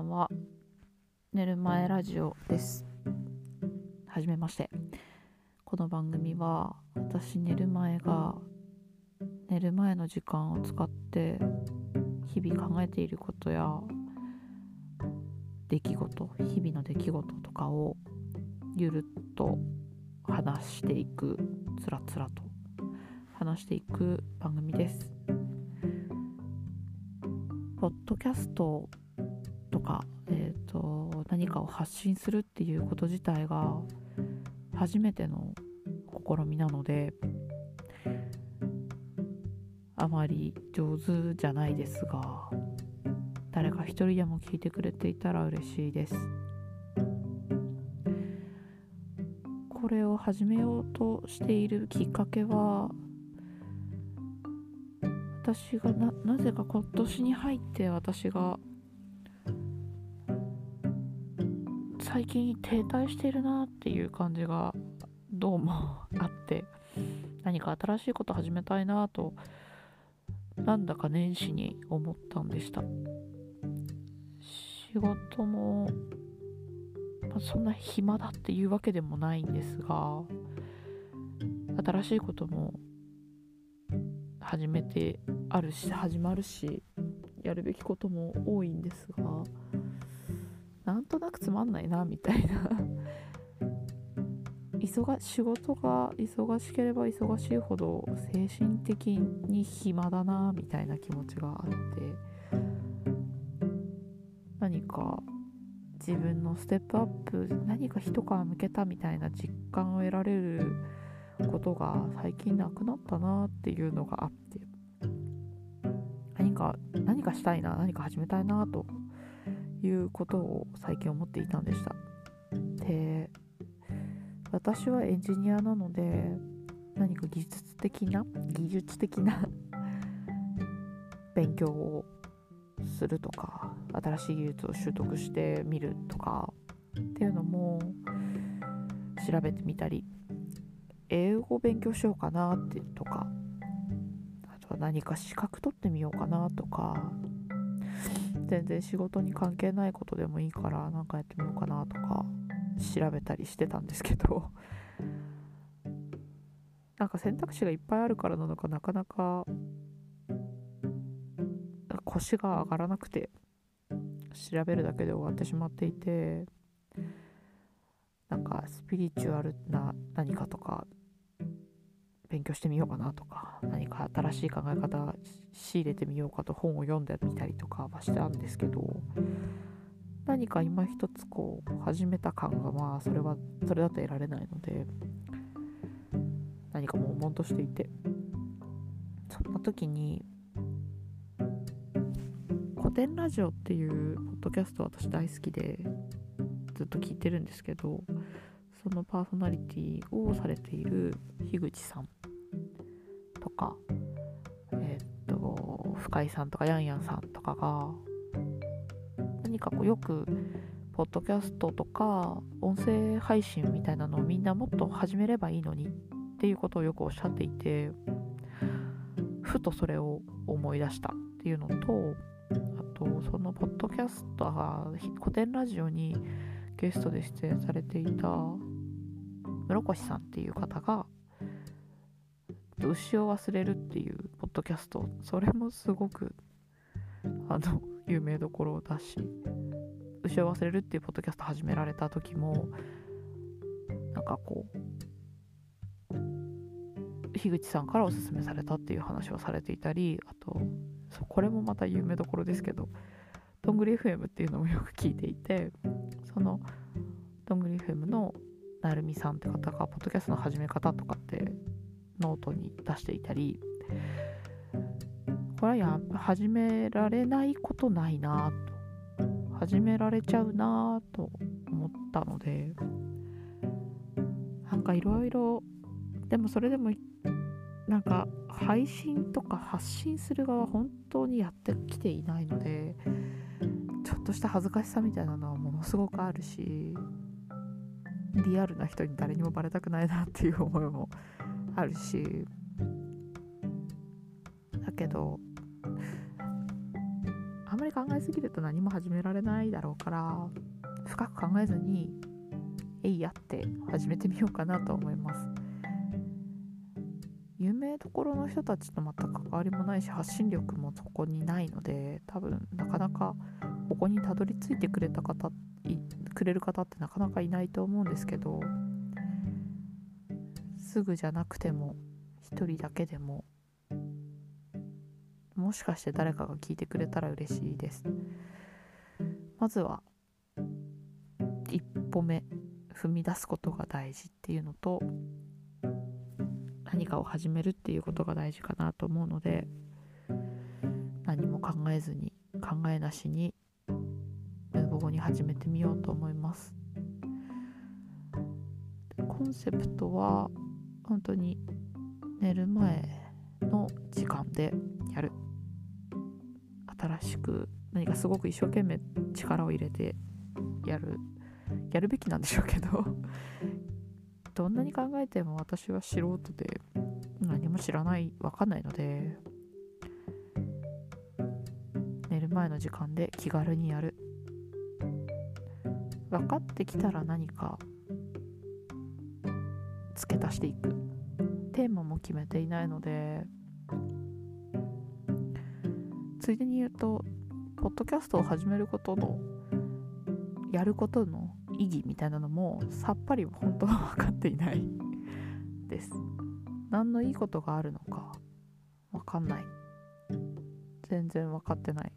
んは寝る前ラジオです。はじめまして。この番組は私寝る前が寝る前の時間を使って日々考えていることや出来事日々の出来事とかをゆるっと話していくつらつらと話していく番組です。ポッドキャストか、えーと、何かを発信するっていうこと自体が初めての試みなのであまり上手じゃないですが誰か一人でも聞いてくれていたら嬉しいです。これを始めようとしているきっかけは私がななぜか今年に入って私が最近停滞してるなっていう感じがどうもあって何か新しいこと始めたいなとなんだか年始に思ったんでした。仕事も、まあ、そんな暇だっていうわけでもないんですが新しいことも始めてあるし始まるしやるべきことも多いんですがなんとなくつまんないなみたいな。忙仕事が忙しければ忙しいほど精神的に暇だなみたいな気持ちがあって。何か自分のステップアップ何か一皮むけたみたいな実感を得られることが最近なくなったなっていうのがあって。何か何かしたいな何か始めたいなということを最近思っていたんでした。で私はエンジニアなので何か技術的な技術的な勉強をするとか新しい技術を習得してみるとかっていうのも調べてみたり英語を勉強しようかなってとかあとは何か資格取ってみようかなとか全然仕事に関係ないことでもいいから何かやってみようかなとか調べたりしてたんですけど。なんか選択肢がいっぱいあるからなのかなかなか腰が上がらなくて調べるだけで終わってしまっていてなんかスピリチュアルな何かとか勉強してみようかなとか何か新しい考え方仕入れてみようかと本を読んでみたりとかはしたんですけど何か今一つこう始めた感がまあそれはそれだと得られないので何か悶々としていてそんな時に古典ラジオっていうポッドキャスト私大好きでずっと聞いてるんですけどそのパーソナリティをされている樋口さんとかえ、っと深井さんとかヤンヤンさんとかが何かこうよくポッドキャストとか音声配信みたいなのをみんなもっと始めればいいのにっていうことをよくおっしゃっていてふとそれを思い出したっていうのとあとそのポッドキャストが古典ラジオにゲストで出演されていた室越さんっていう方が牛を忘れるっていうポッドキャストそれもすごくあの有名どころだし牛を忘れるっていうポッドキャスト始められた時もなんかこう樋口さんからおすすめされたっていう話をされていたりあとこれもまた有名どころですけどどんぐり FM っていうのもよく聞いていてそのどんぐり FM のなるみさんって方がポッドキャストの始め方とかってノートに出していたりこれはや始められないことないなと始められちゃうなと思ったのでなんかいろいろでもそれでもなんか配信とか発信する側本当にやってきていないのでちょっとした恥ずかしさみたいなのはものすごくあるしリアルな人に誰にもバレたくないなっていう思いもあるし。だけどあんまり考えすぎると何も始められないだろうから深く考えずにえいやって始めてみようかなと思います。有名どころの人たちと全く関わりもないし発信力もそこにないので多分なかなかここにたどり着いてくれた方くれる方ってなかなかいないと思うんですけどすぐじゃなくても一人だけでももしかして誰かが聞いてくれたら嬉しいです。まずは一歩目踏み出すことが大事っていうのと何かを始めるっていうことが大事かなと思うので何も考えずに考えなしにムーボ語に始めてみようと思います。コンセプトは本当に寝る前の時間でやる。新しく何かすごく一生懸命力を入れてやる。やるべきなんでしょうけど。どんなに考えても私は素人で何も知らない分かんないので寝る前の時間で気軽にやる。分かってきたら何か付け足していく。テーマも決めていないので。ついでに言うとポッドキャストを始めることのやることの意義みたいなのもさっぱり本当は分かっていない。です。何のいいことがあるのか分かんない。全然分かってない。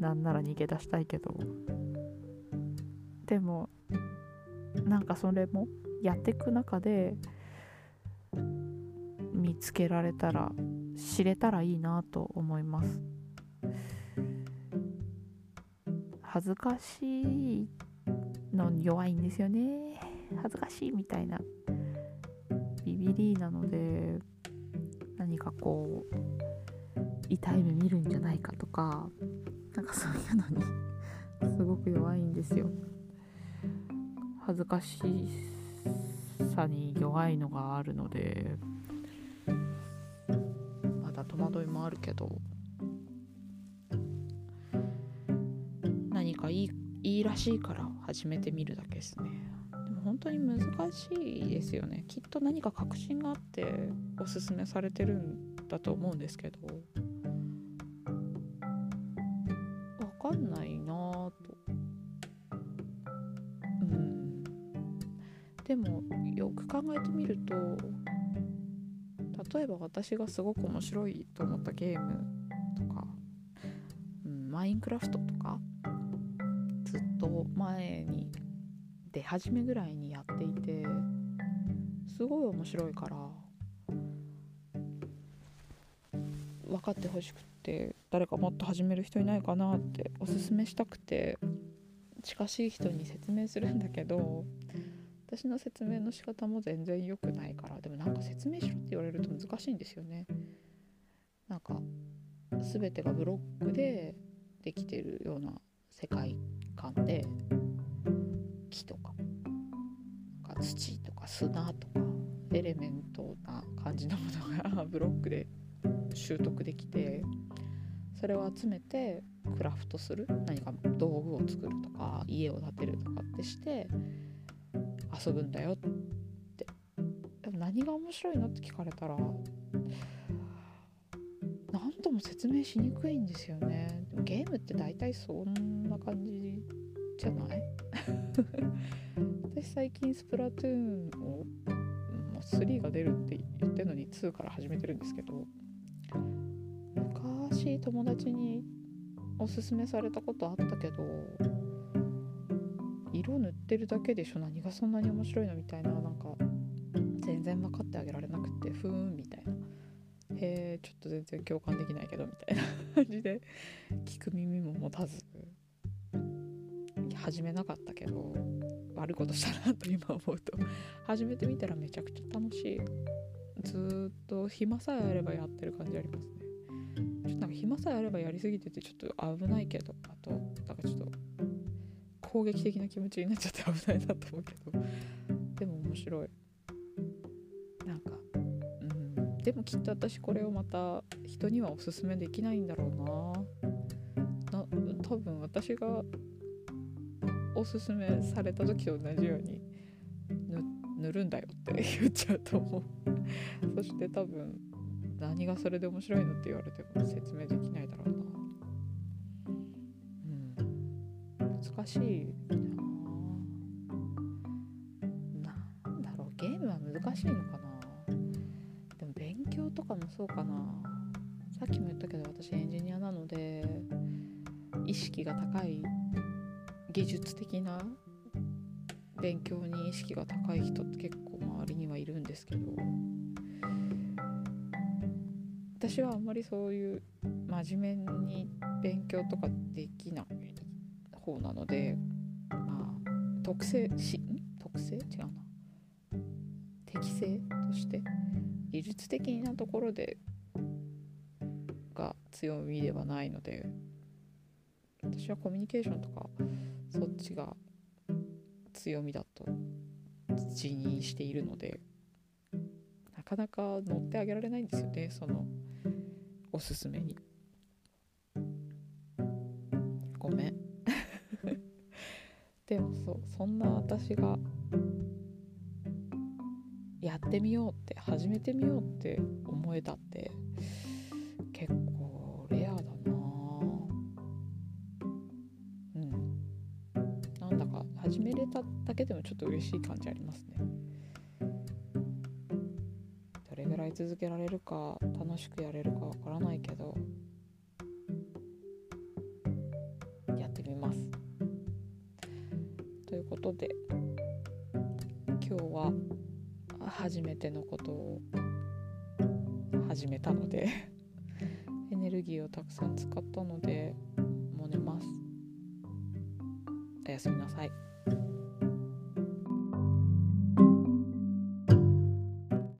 なんなら逃げ出したいけど。でもなんかそれもやっていく中で見つけられたら知れたらいいなと思います。恥ずかしいの弱いんですよね。恥ずかしいみたいなビビリなので何かこう痛い目見るんじゃないかとかなんかそういうのにすごく弱いんですよ。恥ずかしさに弱いのがあるのでまだ戸惑いもあるけど何かいいいいらしいから始めてみるだけですね。でも本当に難しいですよね。きっと何か確信があっておすすめされてるんだと思うんですけど。分かんないなでもよく考えてみると例えば私がすごく面白いと思ったゲームとか、うん、マインクラフトとかずっと前に出始めぐらいにやっていてすごい面白いから分かってほしくって誰かもっと始める人いないかなっておすすめしたくて近しい人に説明するんだけど私の説明の仕方も全然良くないからでもなんか説明しろって言われると難しいんですよね。なんか全てがブロックでできてるような世界観で木とかなんか土とか砂とかエレメントな感じのものがブロックで習得できてそれを集めてクラフトする何か道具を作るとか家を建てるとかってして遊ぶんだよって。でも何が面白いのって聞かれたら何とも説明しにくいんですよね。でもゲームって大体そんな感じじゃない？私最近スプラトゥーンを、まあ、3が出るって言ってるのに2から始めてるんですけど昔友達におすすめされたことあったけど色塗ってるだけでしょ。何がそんなに面白いの？みたいな。なんか全然分かってあげられなくてふーんみたいな。へえちょっと全然共感できないけどみたいな。感じで聞く耳も持たず始めなかったけど悪いことしたなと今思うと。始めてみたらめちゃくちゃ楽しい。ずっと暇さえあればやってる感じありますね。ちょっとなんか暇さえあればやりすぎててちょっと危ないけどあとなんかちょっと攻撃的な気持ちになっちゃって危ないなと思うけど。でも面白い。なんかうん。でもきっと私これをまた人にはおすすめできないんだろうな。な多分私がおすすめされた時と同じように塗るんだよって言っちゃうと思う。そして多分何がそれで面白いのって言われても説明できないだろうな。難しい。ななんだろう。ゲームは難しいのかな。でも勉強とかもそうかな。さっきも言ったけど私エンジニアなので意識が高い技術的な勉強に意識が高い人って結構周りにはいるんですけど私はあんまりそういう真面目に勉強とかできない。方なのでまあ特性し特性違うな適性として技術的なところでが強みではないので私はコミュニケーションとかそっちが強みだと自認しているのでなかなか乗ってあげられないんですよねそのおすすめに。でもそうそんな私がやってみようって始めてみようって思えたって結構レアだな。うん。なんだか始めれただけでもちょっと嬉しい感じありますね。どれぐらい続けられるか楽しくやれるかわからないけどことで今日は初めてのことを始めたので エネルギーをたくさん使ったのでもう寝ますおやすみなさい。